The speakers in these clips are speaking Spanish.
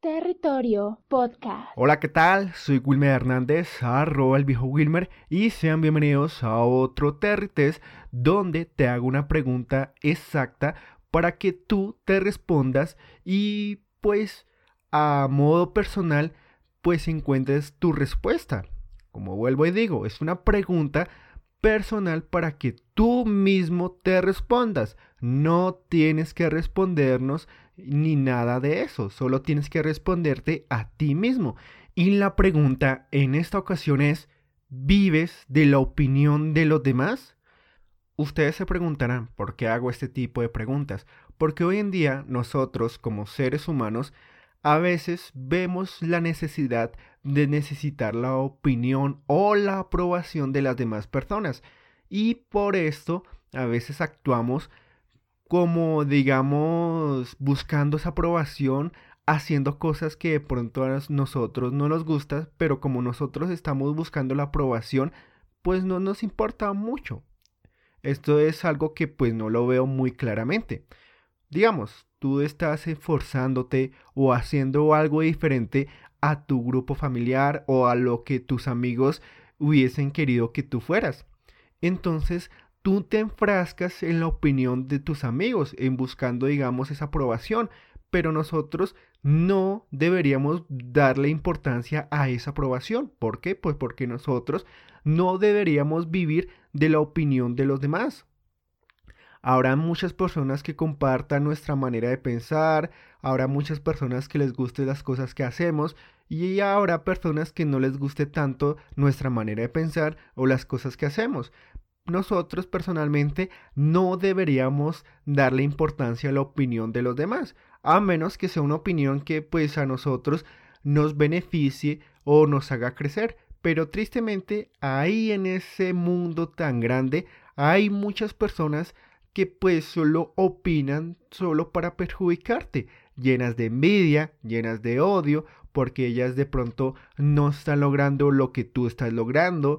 Territorio Podcast. Hola, ¿qué tal? Soy Wilmer Hernández, arroba el viejo Wilmer, y sean bienvenidos a otro Territés donde te hago una pregunta exacta para que tú te respondas y pues a modo personal pues encuentres tu respuesta. Como vuelvo y digo, es una pregunta personal para que tú mismo te respondas. No tienes que respondernos ni nada de eso, solo tienes que responderte a ti mismo. Y la pregunta en esta ocasión es, ¿vives de la opinión de los demás? Ustedes se preguntarán por qué hago este tipo de preguntas, porque hoy en día nosotros como seres humanos a veces vemos la necesidad de necesitar la opinión o la aprobación de las demás personas y por esto a veces actuamos como digamos buscando esa aprobación haciendo cosas que de pronto a nosotros no nos gusta, pero como nosotros estamos buscando la aprobación, pues no nos importa mucho. Esto es algo que pues no lo veo muy claramente. Digamos, tú estás esforzándote o haciendo algo diferente a tu grupo familiar o a lo que tus amigos hubiesen querido que tú fueras. Entonces, tú te enfrascas en la opinión de tus amigos, en buscando, digamos, esa aprobación, pero nosotros no deberíamos darle importancia a esa aprobación. ¿Por qué? Pues porque nosotros no deberíamos vivir de la opinión de los demás. Habrá muchas personas que compartan nuestra manera de pensar, habrá muchas personas que les guste las cosas que hacemos y habrá personas que no les guste tanto nuestra manera de pensar o las cosas que hacemos. Nosotros personalmente no deberíamos darle importancia a la opinión de los demás, a menos que sea una opinión que pues a nosotros nos beneficie o nos haga crecer. Pero tristemente ahí en ese mundo tan grande hay muchas personas que pues solo opinan solo para perjudicarte, llenas de envidia, llenas de odio, porque ellas de pronto no están logrando lo que tú estás logrando.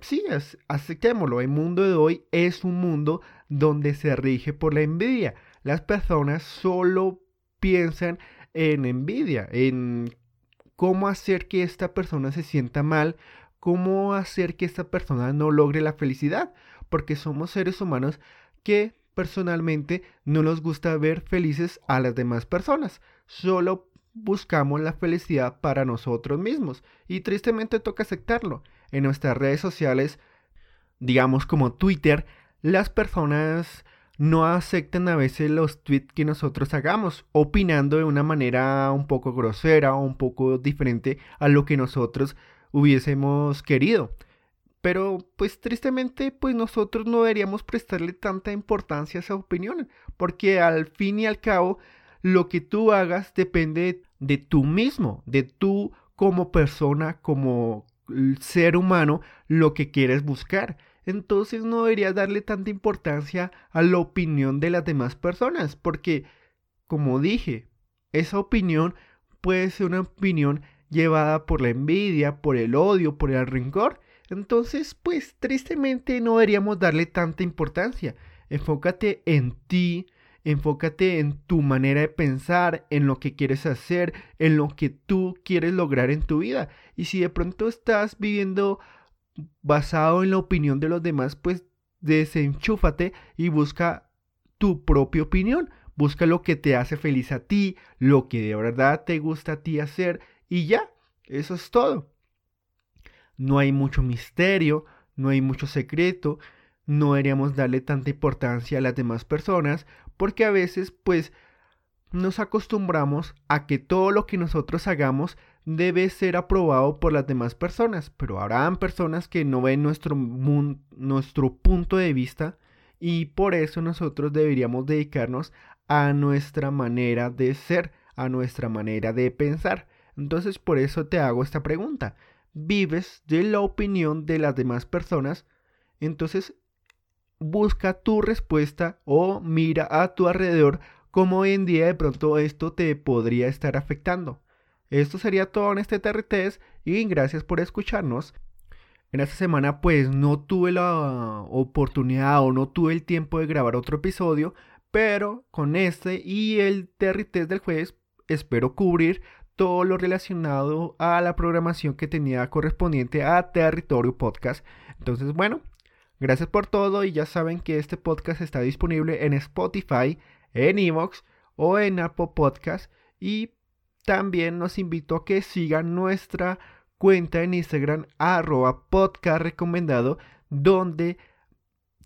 Sí, aceptémoslo, el mundo de hoy es un mundo donde se rige por la envidia. Las personas solo piensan en envidia, en cómo hacer que esta persona se sienta mal, cómo hacer que esta persona no logre la felicidad, porque somos seres humanos que personalmente no nos gusta ver felices a las demás personas. Solo buscamos la felicidad para nosotros mismos y tristemente toca aceptarlo. En nuestras redes sociales, digamos como Twitter, las personas no aceptan a veces los tweets que nosotros hagamos, opinando de una manera un poco grosera o un poco diferente a lo que nosotros hubiésemos querido. Pero pues tristemente pues nosotros no deberíamos prestarle tanta importancia a esa opinión, porque al fin y al cabo lo que tú hagas depende de tú mismo, de tú como persona, como ser humano, lo que quieres buscar. Entonces no deberías darle tanta importancia a la opinión de las demás personas, porque como dije, esa opinión puede ser una opinión llevada por la envidia, por el odio, por el rencor, entonces, pues tristemente no deberíamos darle tanta importancia. Enfócate en ti, enfócate en tu manera de pensar, en lo que quieres hacer, en lo que tú quieres lograr en tu vida. Y si de pronto estás viviendo basado en la opinión de los demás, pues desenchúfate y busca tu propia opinión. Busca lo que te hace feliz a ti, lo que de verdad te gusta a ti hacer y ya, eso es todo no hay mucho misterio, no hay mucho secreto, no deberíamos darle tanta importancia a las demás personas, porque a veces pues nos acostumbramos a que todo lo que nosotros hagamos debe ser aprobado por las demás personas, pero habrán personas que no ven nuestro, nuestro punto de vista y por eso nosotros deberíamos dedicarnos a nuestra manera de ser, a nuestra manera de pensar. Entonces por eso te hago esta pregunta vives de la opinión de las demás personas, entonces busca tu respuesta o mira a tu alrededor cómo hoy en día de pronto esto te podría estar afectando. Esto sería todo en este TRTs y gracias por escucharnos. En esta semana pues no tuve la oportunidad o no tuve el tiempo de grabar otro episodio, pero con este y el TRTs del jueves espero cubrir todo lo relacionado a la programación que tenía correspondiente a Territorio Podcast. Entonces, bueno, gracias por todo y ya saben que este podcast está disponible en Spotify, en Evox o en Apple Podcast y también nos invito a que sigan nuestra cuenta en Instagram arroba podcast recomendado donde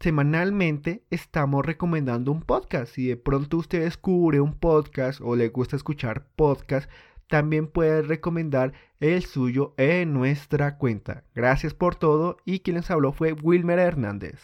semanalmente estamos recomendando un podcast. Si de pronto usted descubre un podcast o le gusta escuchar podcast, también puede recomendar el suyo en nuestra cuenta. Gracias por todo y quien les habló fue Wilmer Hernández.